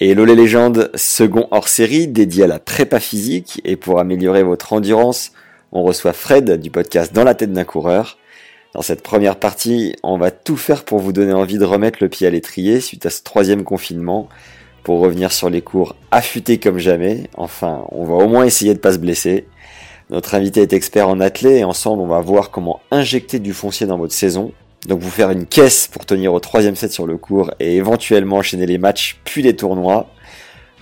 Hello les légendes, second hors-série dédié à la prépa physique et pour améliorer votre endurance, on reçoit Fred du podcast Dans la tête d'un coureur. Dans cette première partie, on va tout faire pour vous donner envie de remettre le pied à l'étrier suite à ce troisième confinement, pour revenir sur les cours affûtés comme jamais. Enfin, on va au moins essayer de pas se blesser. Notre invité est expert en athlée et ensemble on va voir comment injecter du foncier dans votre saison. Donc vous faire une caisse pour tenir au troisième set sur le cours et éventuellement enchaîner les matchs puis les tournois.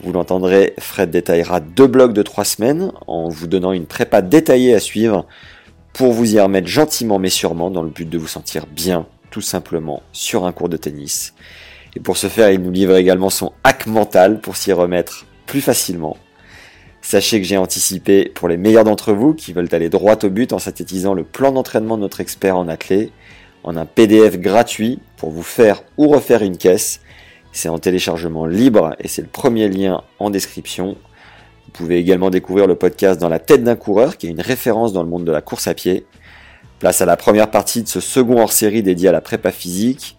Vous l'entendrez, Fred détaillera deux blocs de trois semaines en vous donnant une prépa détaillée à suivre pour vous y remettre gentiment mais sûrement dans le but de vous sentir bien tout simplement sur un cours de tennis. Et pour ce faire, il nous livre également son hack mental pour s'y remettre plus facilement. Sachez que j'ai anticipé pour les meilleurs d'entre vous qui veulent aller droit au but en synthétisant le plan d'entraînement de notre expert en athlée en un PDF gratuit pour vous faire ou refaire une caisse. C'est en téléchargement libre et c'est le premier lien en description. Vous pouvez également découvrir le podcast dans la tête d'un coureur qui est une référence dans le monde de la course à pied. Place à la première partie de ce second hors-série dédié à la prépa physique.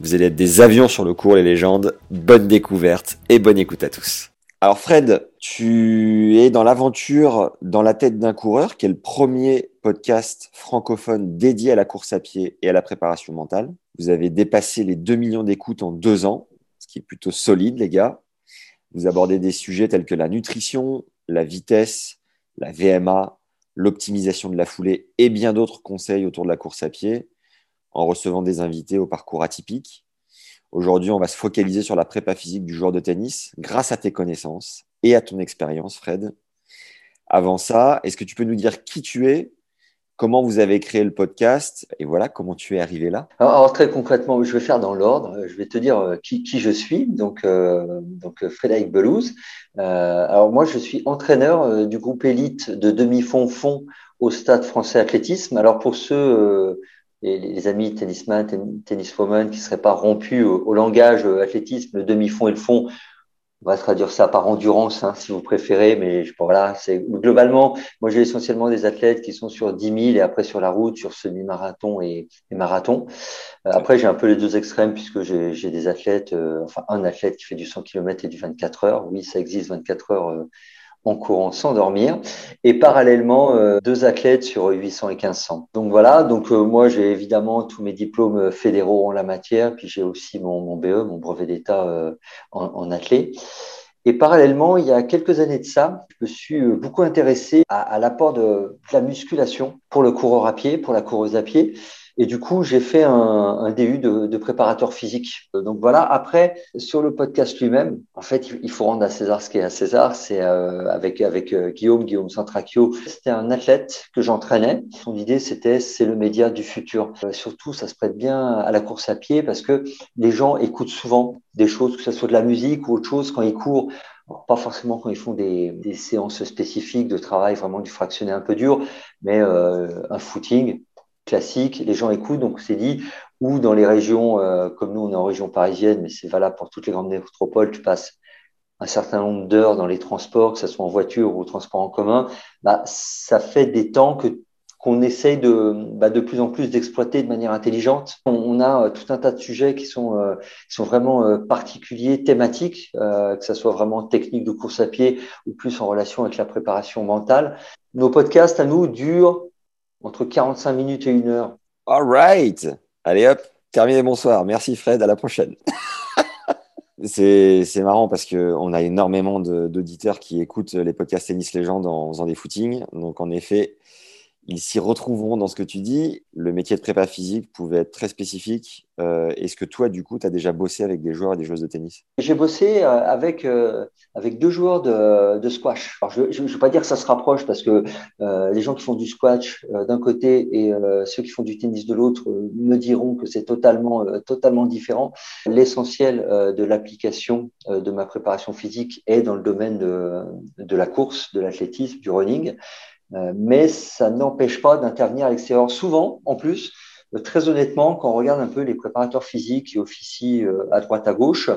Vous allez être des avions sur le cours les légendes. Bonne découverte et bonne écoute à tous. Alors Fred, tu es dans l'aventure dans la tête d'un coureur, qui est le premier podcast francophone dédié à la course à pied et à la préparation mentale. Vous avez dépassé les 2 millions d'écoutes en deux ans, ce qui est plutôt solide les gars. Vous abordez des sujets tels que la nutrition, la vitesse, la VMA, l'optimisation de la foulée et bien d'autres conseils autour de la course à pied en recevant des invités au parcours atypique. Aujourd'hui, on va se focaliser sur la prépa physique du joueur de tennis grâce à tes connaissances et à ton expérience, Fred. Avant ça, est-ce que tu peux nous dire qui tu es, comment vous avez créé le podcast et voilà comment tu es arrivé là? Alors, très concrètement, je vais faire dans l'ordre. Je vais te dire euh, qui, je suis. Donc, euh, donc Frédéric Belouz. Euh, alors moi, je suis entraîneur euh, du groupe élite de demi-fond fond au Stade Français Athlétisme. Alors pour ceux les, les, amis tennisman, tenniswoman qui ne seraient pas rompus au, langage euh, athlétisme, le demi-fond et le fond, on va traduire ça par endurance, hein, si vous préférez, mais je, voilà, c'est globalement, moi j'ai essentiellement des athlètes qui sont sur 10 000 et après sur la route, sur semi-marathon et, marathon. Euh, après, j'ai un peu les deux extrêmes puisque j'ai des athlètes, euh, enfin un athlète qui fait du 100 km et du 24 heures. Oui, ça existe 24 heures en courant sans dormir, et parallèlement euh, deux athlètes sur 800 et 1500. Donc voilà, donc euh, moi j'ai évidemment tous mes diplômes fédéraux en la matière, puis j'ai aussi mon, BE, mon brevet d'État euh, en, en athlète. Et parallèlement, il y a quelques années de ça, je me suis beaucoup intéressé à, l'apport de la musculation pour le coureur à pied, pour la coureuse à pied. Et du coup, j'ai fait un, un DU de, de, préparateur physique. Donc voilà, après, sur le podcast lui-même, en fait, il faut rendre à César ce qui est à César. C'est euh, avec, avec euh, Guillaume, Guillaume Santracchio. C'était un athlète que j'entraînais. Son idée, c'était c'est le média du futur. Euh, surtout, ça se prête bien à la course à pied parce que les gens écoutent souvent des choses, que ce soit de la musique ou autre chose, quand ils courent. Pas forcément quand ils font des, des, séances spécifiques de travail, vraiment du fractionné un peu dur, mais euh, un footing, classique, les gens écoutent, donc c'est dit, ou dans les régions, euh, comme nous on est en région parisienne, mais c'est valable pour toutes les grandes métropoles, tu passes un certain nombre d'heures dans les transports, que ce soit en voiture ou au transport en commun, bah, ça fait des temps que qu'on essaye de, bah, de plus en plus d'exploiter de manière intelligente. On, on, a euh, tout un tas de sujets qui sont, euh, qui sont vraiment euh, particuliers, thématiques, euh, que ce soit vraiment technique de course à pied ou plus en relation avec la préparation mentale. Nos podcasts à nous durent entre 45 minutes et une heure. All right. Allez hop, terminé, bonsoir. Merci Fred, à la prochaine. c'est marrant parce qu'on a énormément d'auditeurs qui écoutent les podcasts Tennis Légende en faisant des footings. Donc en effet, ils s'y retrouveront dans ce que tu dis. Le métier de prépa physique pouvait être très spécifique. Euh, est-ce que toi, du coup, tu as déjà bossé avec des joueurs et des joueuses de tennis? J'ai bossé euh, avec, euh, avec deux joueurs de, squash. Je ne veux pas dire que ça se rapproche parce que les gens qui font du squash d'un côté et ceux qui font du tennis de l'autre me diront que c'est totalement, totalement différent. L'essentiel de l'application de ma préparation physique est dans le domaine de, de la course, de l'athlétisme, du running. Euh, mais ça n'empêche pas d'intervenir à l'extérieur. Souvent, en plus, euh, très honnêtement, quand on regarde un peu les préparateurs physiques qui officient euh, à droite à gauche,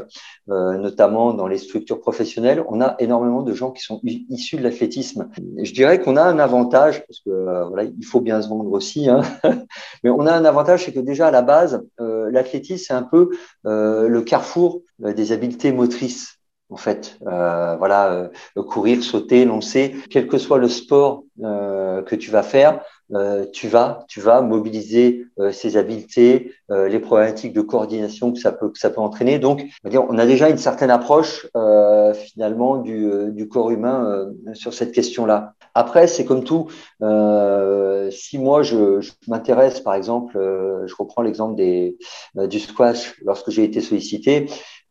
notamment dans les structures professionnelles, on a énormément de gens qui sont issus de l'athlétisme. Je dirais qu'on a un avantage, parce que voilà, il faut bien se vendre aussi, hein, mais on a un avantage, c'est que déjà à la base, l'athlétisme c'est un peu le carrefour des habiletés motrices en fait. Euh, voilà, euh, courir, sauter, lancer, quel que soit le sport euh, que tu vas faire, tu vas, tu vas mobiliser ces habiletés, les problématiques de coordination que ça peut, que ça peut entraîner. Donc, on a déjà une certaine approche finalement du, du, corps humain sur cette question-là. Après, c'est comme tout. si moi je, je m'intéresse, par exemple, je reprends l'exemple des du squash lorsque j'ai été sollicité.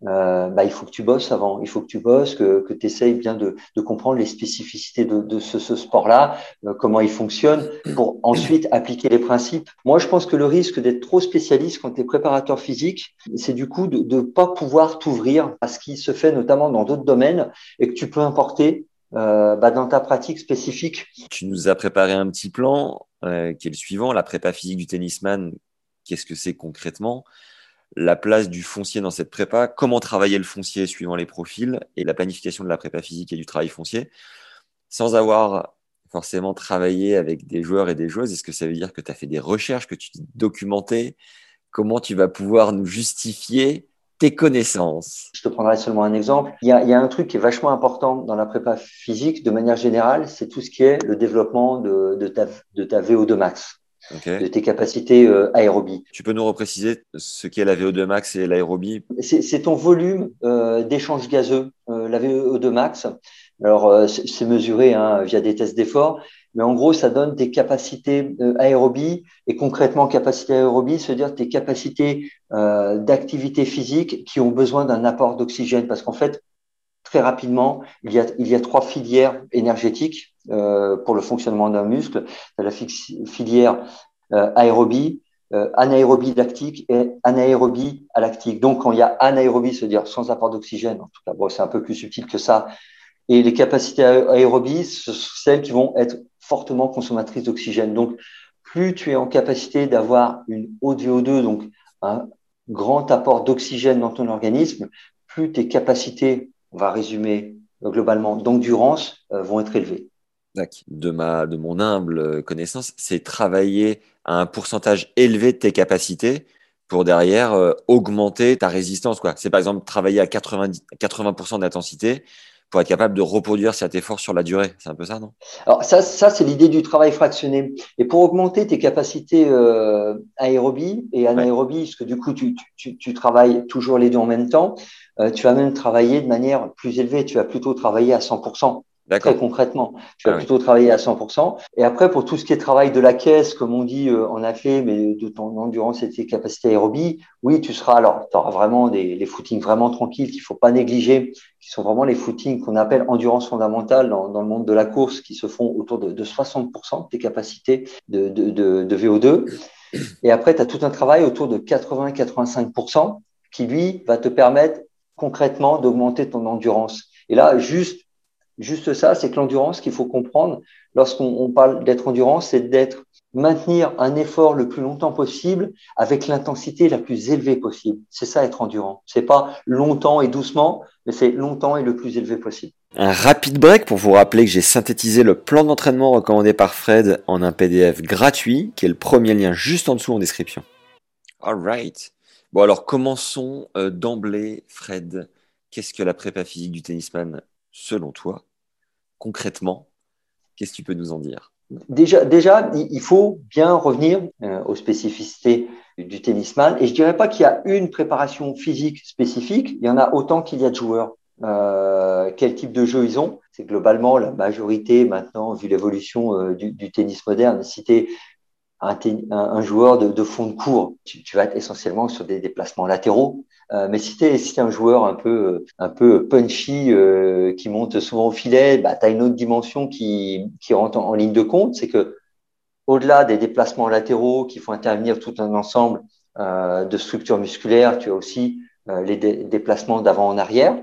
Euh, bah, il faut que tu bosses avant, il faut que tu bosses, que, que tu essayes bien de, comprendre les spécificités de, ce, sport-là, euh, comment il fonctionne, pour ensuite appliquer les principes. Moi, je pense que le risque d'être trop spécialiste quand tu es préparateur physique, c'est du coup de ne pas pouvoir t'ouvrir à ce qui se fait notamment dans d'autres domaines et que tu peux importer euh, bah, dans ta pratique spécifique. Tu nous as préparé un petit plan qui est le suivant, la prépa physique du tennisman. Qu'est-ce que c'est concrètement? La place du foncier dans cette prépa, comment travailler le foncier suivant les profils et la planification de la prépa physique et du travail foncier, sans avoir forcément travaillé avec des joueurs et des joueuses. Est-ce que ça veut dire que tu as fait des recherches, que tu t'es documenté? Comment tu vas pouvoir nous justifier tes connaissances? Je te prendrai seulement un exemple. Il y, a, un truc qui est vachement important dans la prépa physique, de manière générale, c'est tout ce qui est le développement de, ta, de ta VO2 max de tes capacités euh, aérobie. Tu peux nous repréciser ce qu'est la VO2 max et l'aérobie? C'est ton volume euh, d'échange gazeux, euh, la VO2 max. Alors, euh, c'est mesuré hein, via des tests d'effort, mais en gros, ça donne tes capacités aérobie et concrètement, capacité aérobie, c'est-à-dire tes capacités d'activité physique qui ont besoin d'un apport d'oxygène, parce qu'en fait, très rapidement, il y a, il y a trois filières énergétiques pour le fonctionnement d'un muscle. la filière euh, aérobie, euh, anaérobie lactique et anaérobie lactique. Donc, quand il y a anaérobie, c'est-à-dire sans apport d'oxygène, en tout cas, c'est un peu plus subtil que ça. Et les capacités aérobie, ce sont celles qui vont être fortement consommatrices d'oxygène. Donc, plus tu es en capacité d'avoir une haute VO2, donc un grand apport d'oxygène dans ton organisme, plus tes capacités on va résumer euh, globalement, d'endurance euh, vont être élevés. De, ma, de mon humble connaissance, c'est travailler à un pourcentage élevé de tes capacités pour derrière euh, augmenter ta résistance. C'est par exemple travailler à 80%, 80 d'intensité pour être capable de reproduire cet effort sur la durée. C'est un peu ça, non? Alors ça, ça c'est l'idée du travail fractionné. Et pour augmenter tes capacités euh, aérobie et anaérobie, parce que du coup tu, tu, tu, travailles toujours les deux en même temps, euh, tu vas même travailler de manière plus élevée. Tu vas plutôt travailler à 100%. Très concrètement, tu vas ah plutôt travailler à 100%. Et après, pour tout ce qui est travail de la caisse, comme on dit euh, en athlète, mais de ton endurance et tes capacités aérobie, oui, tu seras alors, tu auras vraiment des les footings vraiment tranquilles qu'il faut pas négliger, qui sont vraiment les footings qu'on appelle endurance fondamentale dans, dans, le monde de la course, qui se font autour de, de 60% de tes capacités de, de, de, de VO2. Et après, tu as tout un travail autour de 80-85% qui, lui, va te permettre concrètement d'augmenter ton endurance. Et là, juste juste ça, c'est que l'endurance qu'il faut comprendre lorsqu'on parle d'être endurance, c'est d'être maintenir un effort le plus longtemps possible avec l'intensité la plus élevée possible. C'est ça être endurant. C'est pas longtemps et doucement, mais c'est longtemps et le plus élevé possible. Un rapide break pour vous rappeler que j'ai synthétisé le plan d'entraînement recommandé par Fred en un PDF gratuit, qui est le premier lien juste en dessous en description. Alright. Bon alors commençons euh, d'emblée, Fred. Qu'est-ce que la prépa physique du tennisman selon toi concrètement Qu'est-ce que tu peux nous en dire? Déjà, déjà, il faut bien revenir euh, aux spécificités du tennisman. Et je dirais pas qu'il y a une préparation physique spécifique. Il y en a autant qu'il y a de joueurs. quel type de jeu ils ont? C'est globalement la majorité maintenant, vu l'évolution du, du, tennis moderne. Si tu un, un, joueur de, de, fond de cours, tu, tu, vas être essentiellement sur des déplacements latéraux. Euh, mais si tu es, si un joueur un peu, un peu punchy euh, qui monte souvent au filet, bah, tu as une autre dimension qui, qui rentre en, ligne de compte, c'est que au-delà des déplacements latéraux qui font intervenir tout un ensemble euh, de structures musculaires, tu as aussi euh, les déplacements d'avant en arrière.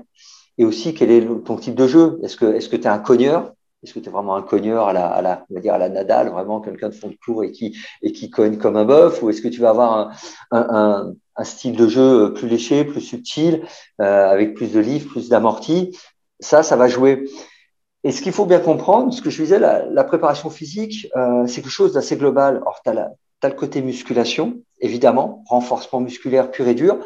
Et aussi, quel est ton type de jeu? Est-ce que tu es un cogneur? Est-ce que tu es vraiment un cogneur à la, à la, on va dire à la Nadal, vraiment quelqu'un de fond de cours et qui, et qui cogne comme un bœuf Ou est-ce que tu vas avoir un, un, un, style de jeu plus léché, plus subtil, euh, avec plus de livres, plus d'amorti Ça, ça va jouer. Et ce qu'il faut bien comprendre, ce que je disais, la, la préparation physique, euh, c'est quelque chose d'assez global. Alors, tu as, as, le côté musculation, évidemment, renforcement musculaire pur et dur,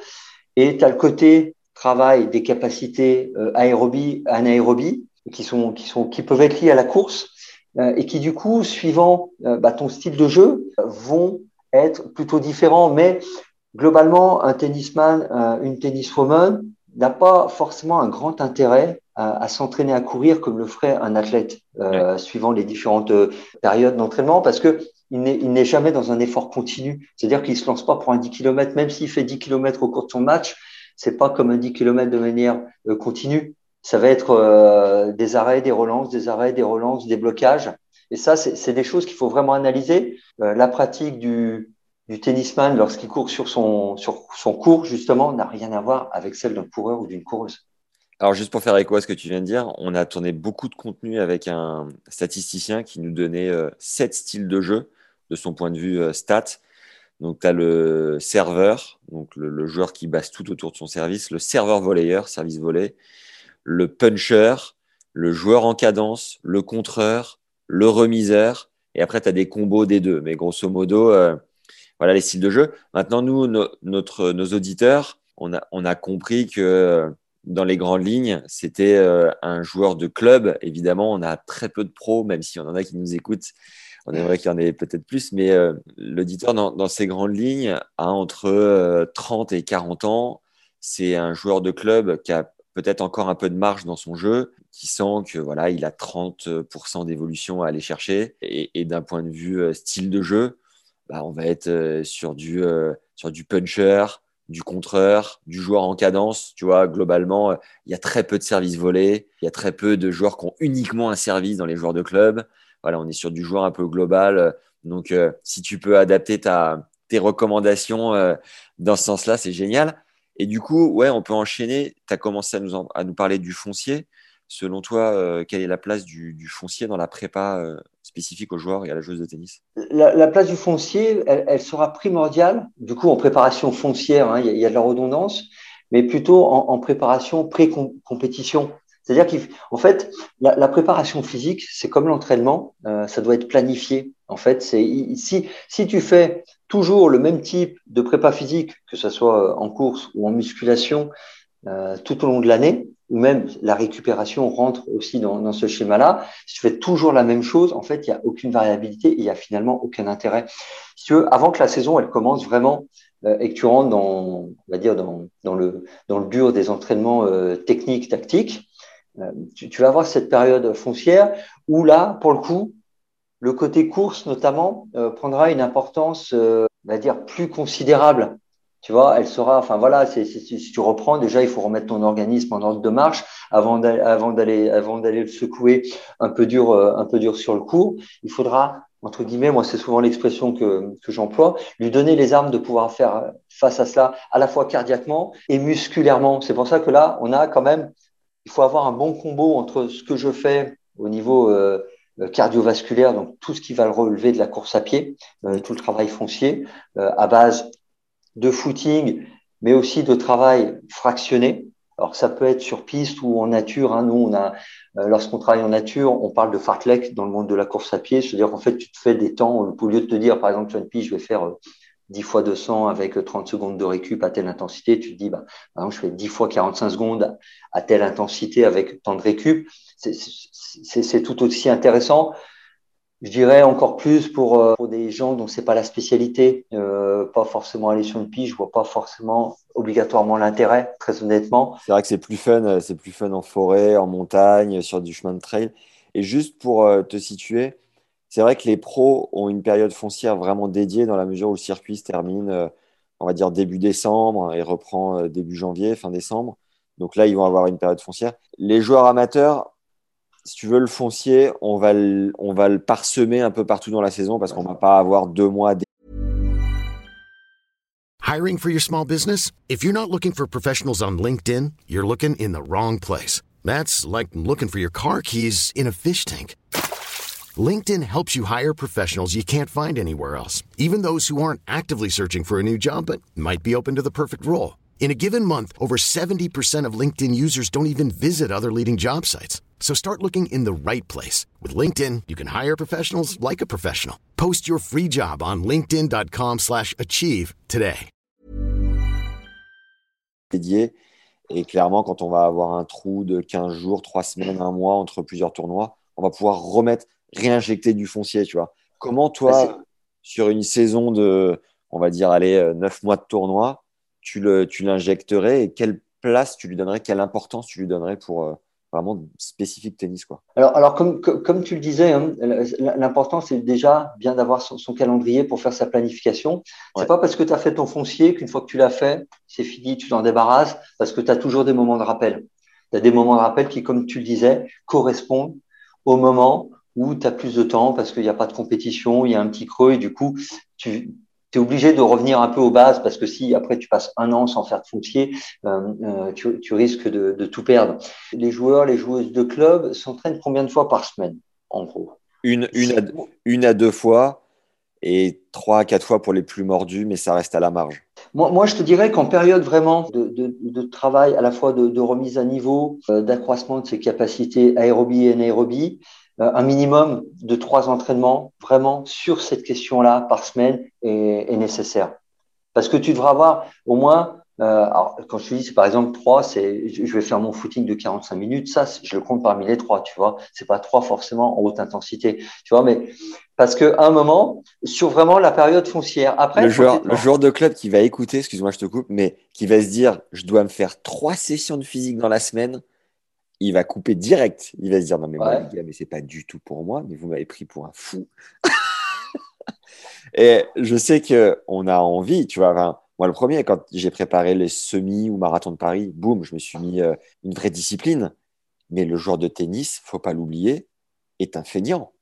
et tu as le côté travail des capacités euh, aérobie, anaérobie, qui sont qui sont qui peuvent être liés à la course euh, et qui du coup suivant euh, bah, ton style de jeu vont être plutôt différents mais globalement un tennisman euh, une tenniswoman n'a pas forcément un grand intérêt à, à s'entraîner à courir comme le ferait un athlète euh, suivant les différentes périodes d'entraînement parce que il n'est jamais dans un effort continu. C'est-à-dire qu'il se lance pas pour un 10 km, même s'il fait 10 km au cours de son match, c'est pas comme un 10 km de manière continue ça va être euh, des arrêts, des relances, des arrêts, des relances, des blocages. Et ça, c'est des choses qu'il faut vraiment analyser. Euh, la pratique du, du tennisman lorsqu'il court sur son, sur son cours, justement, n'a rien à voir avec celle d'un coureur ou d'une coureuse. Alors, juste pour faire écho à ce que tu viens de dire, on a tourné beaucoup de contenu avec un statisticien qui nous donnait euh, sept styles de jeu de son point de vue euh, stat. Donc, tu as le serveur, donc le, joueur qui base tout autour de son service, le serveur volleyeur, service volley, le puncher, le joueur en cadence, le contreur, le remiseur. Et après, tu as des combos des deux. Mais grosso modo, euh, voilà les styles de jeu. Maintenant, nous, notre, nos auditeurs, on a, compris que euh, dans les grandes lignes, c'était euh, un joueur de club. Évidemment, on a très peu de pros, même si on en a qui nous écoutent. On aimerait qu'il y en ait peut-être plus, mais l'auditeur, dans, dans, ces grandes lignes, a entre 30 et 40 ans. C'est un joueur de club qui a peut-être encore un peu de marge dans son jeu, qui sent que voilà, il a 30% d'évolution à aller chercher. Et, d'un point de vue euh, style de jeu, bah, on va être euh, sur du, euh, sur du puncher, du contreur, du joueur en cadence. Tu vois, globalement, il y a très peu de services volés. Il y a très peu de joueurs qui ont uniquement un service dans les joueurs de club. Voilà, on est sur du joueur un peu global. Donc, si tu peux adapter ta, tes recommandations dans ce sens-là, c'est génial. Et du coup, ouais, on peut enchaîner. Tu as commencé à nous, à nous parler du foncier. Selon toi, euh, quelle est la place du, du foncier dans la prépa euh, spécifique aux joueurs et à la joueuse de tennis la, la, place du foncier, elle, sera primordiale. Du coup, en préparation foncière, hein, il y, a de la redondance, mais plutôt en, préparation pré-compétition. C'est-à-dire qu'en fait, la, préparation physique, c'est comme l'entraînement, euh, ça doit être planifié. En fait, si, si tu fais toujours le même type de prépa physique, que ce soit en course ou en musculation, euh, tout au long de l'année, ou même la récupération rentre aussi dans, dans ce schéma-là. Si tu fais toujours la même chose, en fait, il n'y a aucune variabilité et il n'y a finalement aucun intérêt. Si tu veux, avant que la saison elle commence vraiment euh, et que tu rentres dans, on va dire dans, dans le dans le dur des entraînements euh, techniques, tactiques, euh, tu, tu, vas avoir cette période foncière où là, pour le coup, le côté course notamment euh, prendra une importance, euh, on va dire, plus considérable. Tu vois, elle sera, enfin voilà, si tu reprends, déjà, il faut remettre ton organisme en ordre de marche avant d'aller, avant d'aller, avant d'aller le secouer un peu dur, euh, un peu dur sur le cours. Il faudra, entre guillemets, moi, c'est souvent l'expression que, que j'emploie, lui donner les armes de pouvoir faire face à cela, à la fois cardiaquement et musculairement. C'est pour ça que là, on a quand même il faut avoir un bon combo entre ce que je fais au niveau euh, cardiovasculaire, donc tout ce qui va le relever de la course à pied, euh, tout le travail foncier, euh, à base de footing, mais aussi de travail fractionné. Alors ça peut être sur piste ou en nature. Hein. Nous, on a, lorsqu'on travaille en nature, on parle de fartlek dans le monde de la course à pied, c'est-à-dire qu'en fait, tu te fais des temps au lieu de te dire, par exemple, sur une piste, je vais faire 10 fois 200 avec 30 secondes de récup à telle intensité, tu te dis, bah, par exemple, je fais 10 fois 45 secondes à telle intensité avec tant de récup. C'est tout aussi intéressant. Je dirais encore plus pour, euh, pour des gens dont c'est pas la spécialité, euh, pas forcément aller sur une piste, je vois pas forcément obligatoirement l'intérêt, très honnêtement. C'est vrai que c'est plus fun, euh, c'est plus fun en forêt, en montagne, sur du chemin de trail. Et juste pour te situer, c'est vrai que les pros ont une période foncière vraiment dédiée dans la mesure où le circuit se termine, on va dire début décembre et reprend début janvier, fin décembre. Donc là, ils vont avoir une période foncière. Les joueurs amateurs, si tu veux, le foncier, on va le, parsemer un peu partout dans la saison parce qu'on va pas avoir deux mois. Hiring for your small business? If you're not looking for professionals on LinkedIn, you're looking in the wrong place. That's like looking for your car keys in a fish tank. LinkedIn helps you hire professionals you can't find anywhere else, even those who aren't actively searching for a new job but might be open to the perfect role. In a given month, over 70% of LinkedIn users don't even visit other leading job sites. So start looking in the right place. With LinkedIn, you can hire professionals like a professional. Post your free job on linkedin.com slash achieve today. Et clairement, quand on va avoir un trou de 15 jours, 3 semaines, 1 mois entre plusieurs tournois, on va pouvoir remettre, réinjecter du foncier, tu vois. Comment toi, sur une saison de, on va dire, allez, 9 mois de tournoi, tu l'injecterais et quelle place tu lui donnerais, quelle importance tu lui donnerais pour, euh, vraiment spécifique tennis. Quoi. Alors, alors comme, comme tu le disais, hein, l'important, c'est déjà bien d'avoir son, calendrier pour faire sa planification. C'est pas parce que tu as fait ton foncier qu'une fois que tu l'as fait, c'est fini, tu t'en débarrasses, parce que tu as toujours des moments de rappel. Tu as des moments de rappel qui, comme tu le disais, correspondent au moment où tu as plus de temps parce qu'il n'y a pas de compétition, il y a un petit creux et du coup, tu, tu obligé de revenir un peu aux bases parce que si après tu passes un an sans faire de foncier, euh, euh, tu, risques de, tout perdre. Les joueurs, les joueuses de club s'entraînent combien de fois par semaine, en gros? Une, une, à, deux fois et trois à quatre fois pour les plus mordus, mais ça reste à la marge. Moi, moi je te dirais qu'en période vraiment de, travail, à la fois de, remise à niveau, euh, d'accroissement de ses capacités aérobie et anaérobie, un minimum de trois entraînements vraiment sur cette question-là par semaine est, est, nécessaire. Parce que tu devras avoir au moins, euh, alors quand je te dis, c'est par exemple trois, c'est je vais faire mon footing de 45 minutes, ça je le compte parmi les trois, tu vois. C'est pas trois forcément en haute intensité, tu vois, mais parce que à un moment, sur vraiment la période foncière, après le joueur, le joueur de club qui va écouter, excuse-moi, je te coupe, mais qui va se dire, je dois me faire trois sessions de physique dans la semaine il va couper direct. Il va se dire non mais moi mais c'est pas du tout pour moi, mais vous m'avez pris pour un fou. et je sais que on a envie, tu vois. moi le premier, quand j'ai préparé les semis ou marathon de Paris, boum, je me suis mis euh, une vraie discipline. Mais le joueur de tennis, faut pas l'oublier, est un feignant.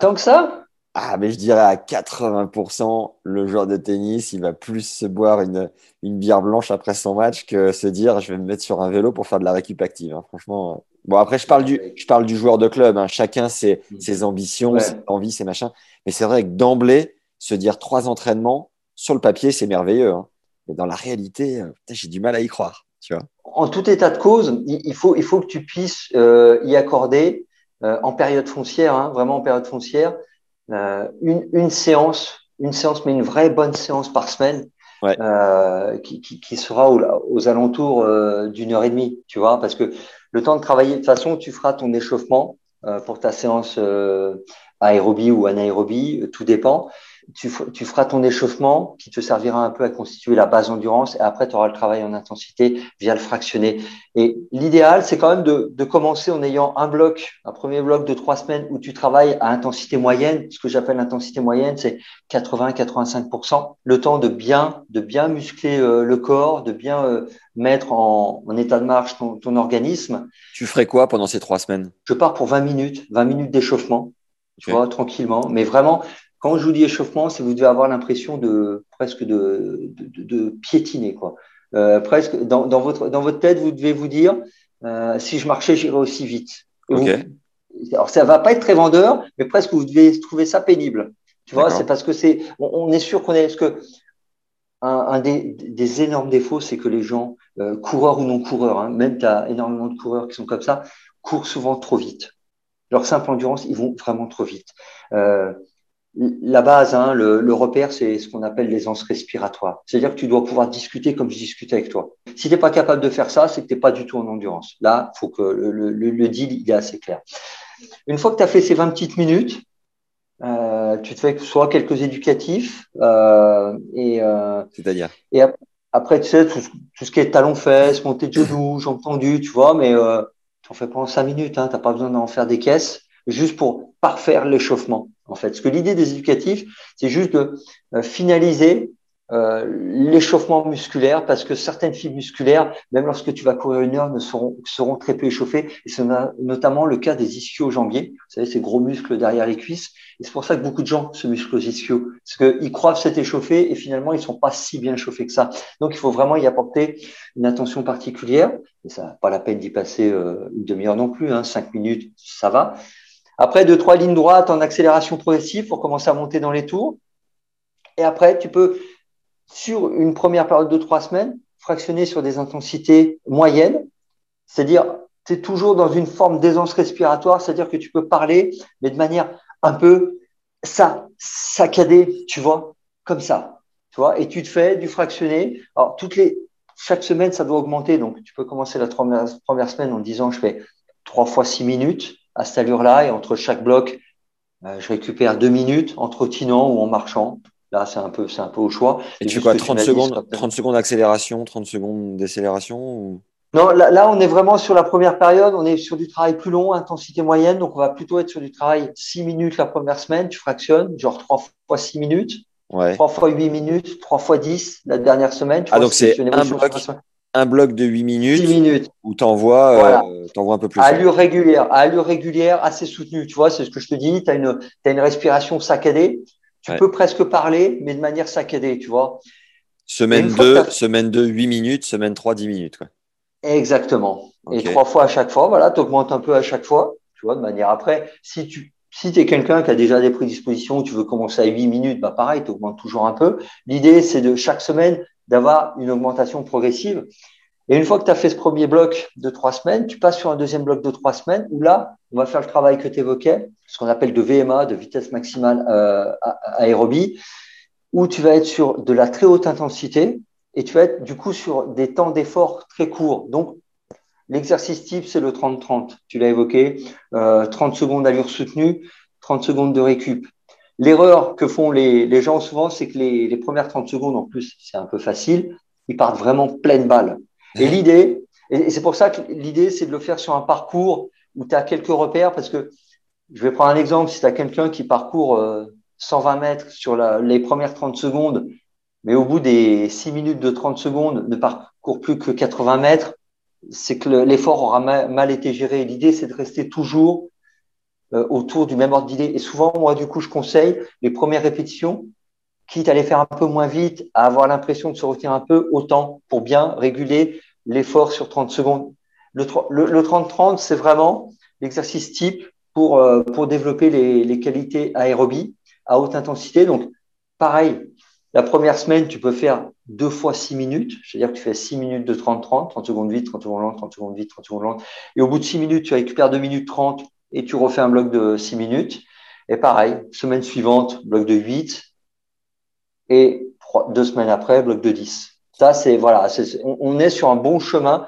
Tant que ça? Ah, mais je dirais à 80%, le joueur de tennis, il va plus se boire une, une bière blanche après son match que se dire je vais me mettre sur un vélo pour faire de la récup active. Hein. Franchement. Bon, après, je parle du, je parle du joueur de club. Hein. Chacun ses, mm. ses ambitions, ses envies, ses machins. Mais c'est vrai que d'emblée, se dire trois entraînements, sur le papier, c'est merveilleux. Hein. Mais dans la réalité, euh, j'ai du mal à y croire. Tu vois. En tout état de cause, il faut, il faut que tu puisses euh, y accorder euh, en période foncière, hein, vraiment en période foncière, euh, une, une, séance, une séance, mais une vraie bonne séance par semaine, euh, qui, qui, qui, sera aux, aux alentours euh, d'une heure et demie, tu vois, parce que le temps de travailler, de toute façon, tu feras ton échauffement euh, pour ta séance aérobie ou anaérobie, tout dépend tu, tu, feras ton échauffement qui te servira un peu à constituer la base endurance et après tu auras le travail en intensité via le fractionné. Et l'idéal, c'est quand même de, de, commencer en ayant un bloc, un premier bloc de trois semaines où tu travailles à intensité moyenne. Ce que j'appelle l'intensité moyenne, c'est 80-85%. Le temps de bien, de bien muscler euh, le corps, de bien euh, mettre en, en, état de marche ton, ton organisme. Tu ferais quoi pendant ces trois semaines? Je pars pour 20 minutes, 20 minutes d'échauffement tu vois, tranquillement. Mais vraiment, quand je vous dis échauffement, c'est vous devez avoir l'impression de presque de, de, de piétiner, quoi. Euh, presque dans, dans, votre dans votre tête, vous devez vous dire euh, si je marchais, j'irais aussi vite. Okay. alors ça va pas être très vendeur, mais presque vous devez trouver ça pénible. Tu vois, c'est parce que c'est on, on, est sûr qu'on est. Parce que un, un des, des, énormes défauts, c'est que les gens, euh, coureurs ou non coureurs, hein, même tu as énormément de coureurs qui sont comme ça, courent souvent trop vite. Leur simple endurance, ils vont vraiment trop vite. Euh, la base, hein, le, repère, c'est ce qu'on appelle l'aisance respiratoire. C'est-à-dire que tu dois pouvoir discuter comme je discute avec toi. Si tu n'es pas capable de faire ça, c'est que tu n'es pas du tout en endurance. Là, il faut que le, le, deal il est assez clair. Une fois que tu as fait ces 20 petites minutes, Euh, tu te fais soit quelques éducatifs euh, et euh, c'est-à-dire? et après tu sais tout, ce qui est talon fesses, montée de genoux, jambes tendues, tu vois, mais euh, tu en fais pendant cinq minutes, hein, t'as pas besoin d'en faire des caisses, juste pour parfaire l'échauffement en fait. Parce que l'idée des éducatifs, c'est juste de euh, finaliser euh, l'échauffement musculaire parce que certaines fibres musculaires, même lorsque tu vas courir une heure, ne seront, très peu échauffées. Et c'est notamment le cas des ischio-jambiers. Vous savez, ces gros muscles derrière les cuisses. Et c'est pour ça que beaucoup de gens se musclent aux ischios. Parce qu'ils croient s'être échauffés et finalement, ils sont pas si bien chauffés que ça. Donc, il faut vraiment y apporter une attention particulière. Et ça n'a pas la peine d'y passer euh, une demi-heure non plus. Hein. Cinq minutes, ça va. Après, deux, trois lignes droites en accélération progressive pour commencer à monter dans les tours. Et après, tu peux sur une première période de trois semaines, fractionner sur des intensités moyennes, c'est-à-dire tu es toujours dans une forme d'aisance respiratoire, c'est-à-dire que tu peux parler, mais de manière un peu ça, saccadée, tu vois, comme ça, tu vois, et tu te fais du fractionné. Alors toutes les chaque semaine, ça doit augmenter, donc tu peux commencer la première, première semaine en disant je fais trois fois six minutes à cette allure-là, et entre chaque bloc, euh, je récupère deux minutes en trottinant ou en marchant. Là, c'est un peu, c'est un peu au choix. Et tu fais quoi 30 secondes, 30 secondes d'accélération, 30 secondes décélération ou... Non, là, là, on est vraiment sur la première période. On est sur du travail plus long, intensité moyenne. Donc, on va plutôt être sur du travail 6 minutes la première semaine. Tu fractionnes, genre 3 fois 6 minutes. Ouais. 3 fois 8 minutes, 3 fois 10 la dernière semaine. ah, donc c'est un bloc, un bloc de 8 minutes. 6 minutes. Où tu envoies, voilà. euh, un peu plus. À allure régulière, à allure régulière, assez soutenue. Tu vois, c'est ce que je te dis. Tu as une, as une respiration saccadée. Tu Ouais. peux presque parler, mais de manière saccadée, tu vois. Semaine Une fois 2, que t'as- semaine 2, 8 minutes, semaine 3, 10 minutes. Quoi. Exactement. Et trois fois à chaque fois, voilà, tu augmentes un peu à chaque fois, tu vois, de manière après. Si tu si es quelqu'un qui a déjà des prédispositions, tu veux commencer à 8 minutes, bah pareil, tu augmentes toujours un peu. L'idée, c'est de chaque semaine d'avoir une augmentation progressive. Et une fois que tu as fait ce premier bloc de trois semaines, tu passes sur un deuxième bloc de trois semaines où là, on va faire le travail que tu évoquais, ce qu'on appelle de VMA, de vitesse maximale euh, aérobie, où tu vas être sur de la très haute intensité et tu vas être du coup sur des temps d'effort très courts. Donc, l'exercice type, c'est le 30-30. Tu l'as évoqué, euh, 30 secondes d'allure soutenue, 30 secondes de récup. L'erreur que font les, les gens souvent, c'est que les, les premières 30 secondes, en plus, c'est un peu facile, ils partent vraiment pleine balle. Et l'idée, et c'est pour ça que l'idée, c'est de le faire sur un parcours où tu as quelques repères, parce que je vais prendre un exemple, si tu as quelqu'un qui parcourt euh, 120 mètres sur la, les premières 30 secondes, mais au bout des 6 minutes de 30 secondes ne parcourt plus que 80 mètres, c'est que le- l'effort aura ma- mal été géré. L'idée, c'est de rester toujours euh, autour du même ordre d'idée. Et souvent, moi, du coup, je conseille les premières répétitions, quitte à les faire un peu moins vite, à avoir l'impression de se retenir un peu, autant pour bien réguler l'effort sur 30 secondes. Le tro- le le 30-30, c'est vraiment l'exercice type pour, euh, pour développer les, les qualités aérobie à haute intensité. Donc, pareil, la première semaine, tu peux faire deux fois six minutes, c'est-à-dire que tu fais six minutes de 30-30, 30 secondes vite, 30 secondes lentes, 30 secondes vite, 30 secondes lentes. Et au bout de six minutes, tu récupères deux minutes 30 et tu refais un bloc de six minutes. Et pareil, semaine suivante, bloc de 8 et deux semaines après, bloc de 10. Ça, c'est voilà, on, est sur un bon chemin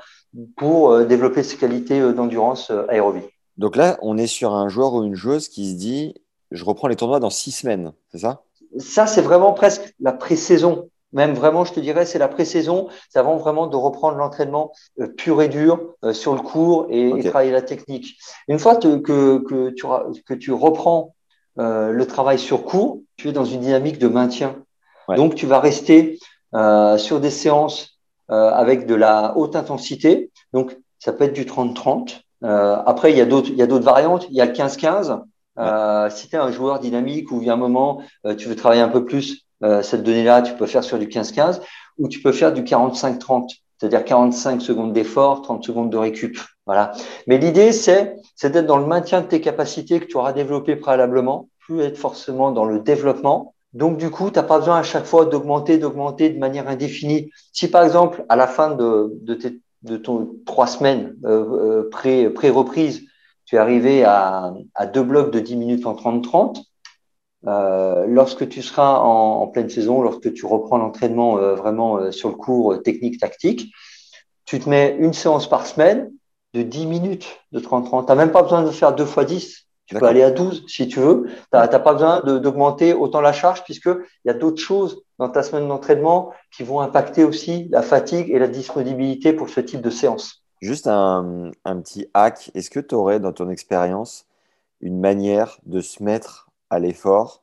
pour euh, développer ces qualités euh, d'endurance euh, aérobie. Donc là, on est sur un joueur ou une joueuse qui se dit je reprends les tournois dans 6 semaines, c'est ça? Ça, c'est vraiment presque la pré-saison. Même vraiment, je te dirais, c'est la pré-saison. C'est avant vraiment de reprendre l'entraînement euh, pur et dur euh, sur le cours et, travailler la technique. Une fois te- que, que, tu, ra- que tu reprends euh, le travail sur cours, tu es dans une dynamique de maintien. Ouais. Donc, tu vas rester euh, sur des séances euh, avec de la haute intensité. Donc, ça peut être du 30-30. Euh, après, il y a d'autres variantes. Il y a le 15-15. Euh, si tu es un joueur dynamique ou il y a un moment, tu veux travailler un peu plus euh, cette donnée-là, tu peux faire sur du 15-15 ou tu peux faire du 45-30, c'est-à-dire 45 secondes d'effort, 30 secondes de récup. Voilà. Mais l'idée, c'est, c'est d'être dans le maintien de tes capacités que tu auras développées préalablement, plus être forcément dans le développement. Donc, du coup, tu n'as pas besoin à chaque fois d'augmenter, d'augmenter de manière indéfinie. Si, par exemple, à la fin de, de, tes, de ton trois semaines euh, euh, pré, pré-reprise, tu es arrivé à, à deux blocs de 10 minutes en 30-30, euh, lorsque tu seras en, en, pleine saison, lorsque tu reprends l'entraînement euh, vraiment euh, sur le cours technique tactique, tu te mets une séance par semaine de 10 minutes de 30-30. Tu n'as même pas besoin de faire deux fois 10. Tu peux aller à 12 si tu veux. Tu n'as pas besoin d'augmenter autant la charge puisqu'il y a d'autres choses dans ta semaine d'entraînement qui vont impacter aussi la fatigue et la disponibilité pour ce type de séance. Juste un, un petit hack. Est-ce que tu aurais dans ton expérience une manière de se mettre à l'effort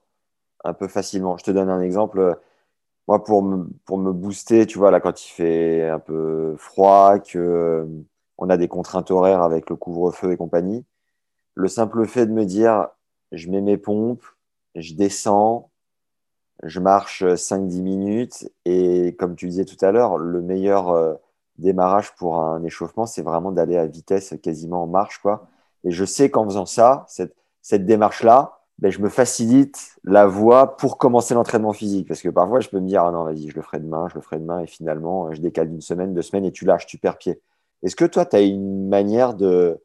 un peu facilement Je te donne un exemple moi, pour me, pour me booster, tu vois, là, quand il fait un peu froid, que euh, on a des contraintes horaires avec le couvre-feu et compagnie, le simple fait de me dire, je mets mes pompes, je descends, je marche 5-10 minutes, et comme tu disais tout à l'heure, le meilleur euh, démarrage pour un échauffement, c'est vraiment d'aller à vitesse quasiment en marche, quoi. Et je sais qu'en faisant ça, cette, cette démarche-là, ben, je me facilite la voie pour commencer l'entraînement physique. Parce que parfois, je peux me dire, ah non, vas-y, je le ferai demain, je le ferai demain, et finalement, je décale d'une semaine, deux semaines, et tu lâches, tu perds pied. Est-ce que toi, tu as une manière de,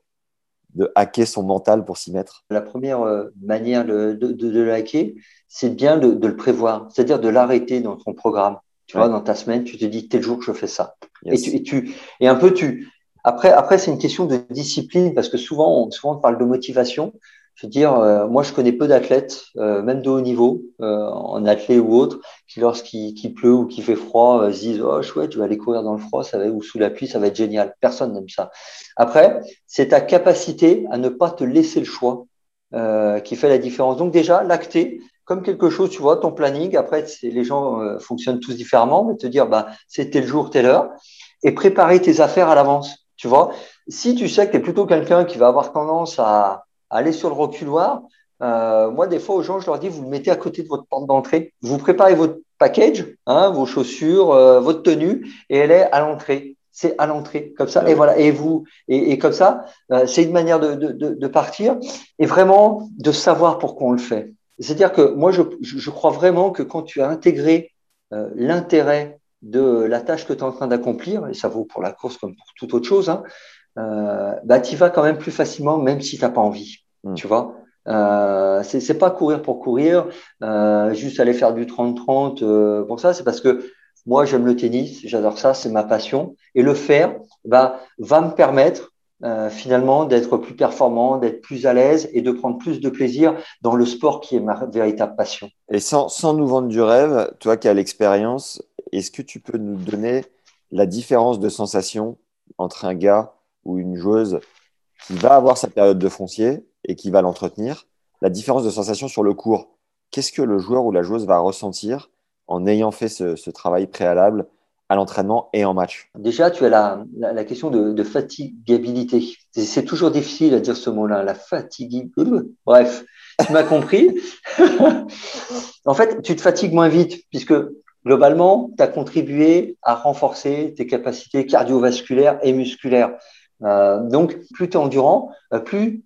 de hacker son mental pour s'y mettre? La première euh, manière de, de, de, le hacker, c'est bien de, de, le prévoir, c'est-à-dire de l'arrêter dans ton programme. Tu vois, dans ta semaine, tu te dis tel jour que je fais ça. Et, tu, et, tu, et un peu, tu. Après, après c'est une question de discipline parce que souvent, on, souvent on parle de motivation. Je veux dire, euh, moi, je connais peu d'athlètes, euh, même de haut niveau, euh, en athlète ou autre, qui lorsqu'il pleut ou qu'il fait froid, se disent oh chouette, je vais aller courir dans le froid, ça va ou sous la pluie, ça va être génial. Personne n'aime ça. Après, c'est ta capacité à ne pas te laisser le choix qui fait la différence. Donc déjà, l'acter comme quelque chose, tu vois, ton planning. Après, les gens fonctionnent tous différemment, mais te dire bah c'est tel jour, telle heure, et préparer tes affaires à l'avance. Tu vois, si tu sais que tu es plutôt quelqu'un qui va avoir tendance à aller sur le reculoir. Euh, moi, des fois, aux gens, je leur dis, vous le mettez à côté de votre porte d'entrée. Vous préparez votre package, hein, vos chaussures, euh, votre tenue, et elle est à l'entrée. C'est à l'entrée, comme ça. Et voilà. Et vous, et, et comme ça, euh, c'est une manière de, de, de, partir et vraiment de savoir pourquoi on le fait. C'est-à-dire que moi, je, je, crois vraiment que quand tu as intégré euh, l'intérêt de la tâche que tu es en train d'accomplir, et ça vaut pour la course comme pour toute autre chose, hein, euh, bah, tu vas quand même plus facilement, même si tu n'as pas envie. Hmm. Tu vois? Euh, c'est pas courir pour courir, euh, juste aller faire du 30-30 euh, pour ça. C'est parce que moi, j'aime le tennis, j'adore ça, c'est ma passion. Et le faire bah, va me permettre euh, finalement d'être plus performant, d'être plus à l'aise et de prendre plus de plaisir dans le sport qui est ma véritable passion. Et sans, sans nous vendre du rêve, toi qui as l'expérience, est-ce que tu peux nous donner la différence de sensation entre un gars ou une joueuse qui va avoir sa période de foncier et qui va l'entretenir, la différence de sensation sur le cours. Qu'est-ce que le joueur ou la joueuse va ressentir en ayant fait ce, travail préalable à l'entraînement et en match? Déjà, tu as la, la, question de, de, fatigabilité. C'est toujours difficile à dire ce mot-là, la fatigabilité. Bref, tu m'as compris. en fait, tu te fatigues moins vite puisque globalement, tu as contribué à renforcer tes capacités cardiovasculaires et musculaires. Euh, donc, plus tu es endurant, euh, plus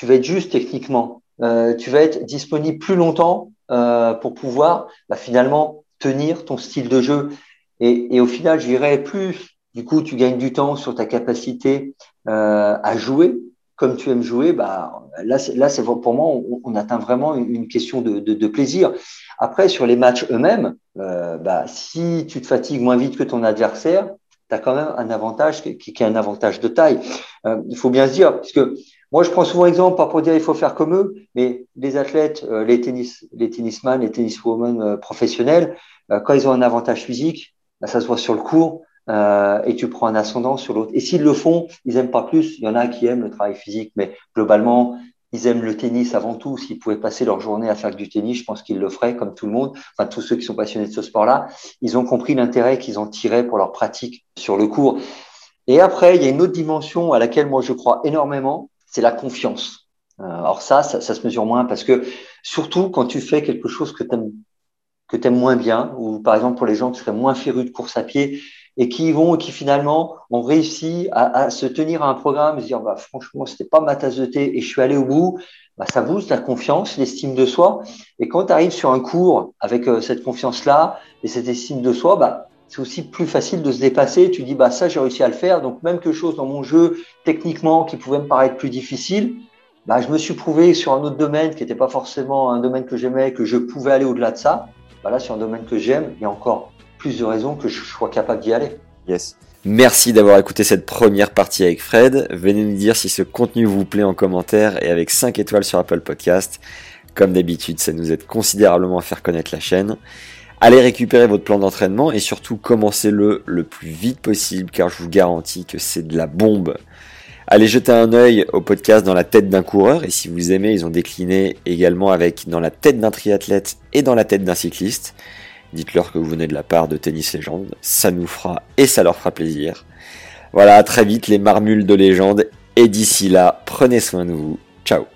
tu vas être juste techniquement. Euh, tu vas être disponible plus longtemps pour pouvoir bah, finalement tenir ton style de jeu. Et, au final, je dirais plus, du coup, tu gagnes du temps sur ta capacité à jouer comme tu aimes jouer. Bah, là, c'est pour moi, on, atteint vraiment une, question de, plaisir. Après, sur les matchs eux-mêmes, bah, si tu te fatigues moins vite que ton adversaire, tu as quand même un avantage qui, qui, est un avantage de taille. Euh, il faut bien se dire, parce que moi, je prends souvent exemple, pas pour dire il faut faire comme eux, mais les athlètes, euh, les tennis, les tennisman, les tenniswomen euh, professionnels, euh, quand ils ont un avantage physique, bah, ça se voit sur le cours et tu prends un ascendant sur l'autre. Et s'ils le font, ils aiment pas plus. Il y en a qui aiment le travail physique, mais globalement, ils aiment le tennis avant tout. S'ils pouvaient passer leur journée à faire du tennis, je pense qu'ils le feraient comme tout le monde. Enfin, tous ceux qui sont passionnés de ce sport-là, ils ont compris l'intérêt qu'ils en tiraient pour leur pratique sur le cours. Et après, il y a une autre dimension à laquelle moi je crois énormément, c'est la confiance. Euh, alors ça, ça, ça, se mesure moins parce que surtout quand tu fais quelque chose que tu aimes que tu aimes moins bien, ou par exemple pour les gens qui seraient moins férus de course à pied, et qui vont et qui finalement ont réussi à, se tenir à un programme, se dire bah, franchement, c'était pas ma tasse de thé et je suis allé au bout, bah, ça booste la confiance, l'estime de soi. Et quand tu arrives sur un cours avec euh, cette confiance-là et cette estime de soi, bah, c'est aussi plus facile de se dépasser. Tu dis, bah, ça, j'ai réussi à le faire. Donc, même quelque chose dans mon jeu, techniquement, qui pouvait me paraître plus difficile, bah, je me suis prouvé sur un autre domaine qui n'était pas forcément un domaine que j'aimais, que je pouvais aller au-delà de ça. Bah, là, sur un domaine que j'aime, il y a encore plus de raisons que je sois capable d'y aller. Yes. Merci d'avoir écouté cette première partie avec Fred. Venez nous dire si ce contenu vous plaît en commentaire et avec 5 étoiles sur Apple Podcast. Comme d'habitude, ça nous aide considérablement à faire connaître la chaîne. Allez récupérer votre plan d'entraînement et surtout commencez-le le plus vite possible car je vous garantis que c'est de la bombe. Allez jeter un œil au podcast dans la tête d'un coureur et si vous aimez, ils ont décliné également avec dans la tête d'un triathlète et dans la tête d'un cycliste. Dites-leur que vous venez de la part de Tennis Légende, ça nous fera et ça leur fera plaisir. Voilà, à très vite les marmules de légende et d'ici là, prenez soin de vous. Ciao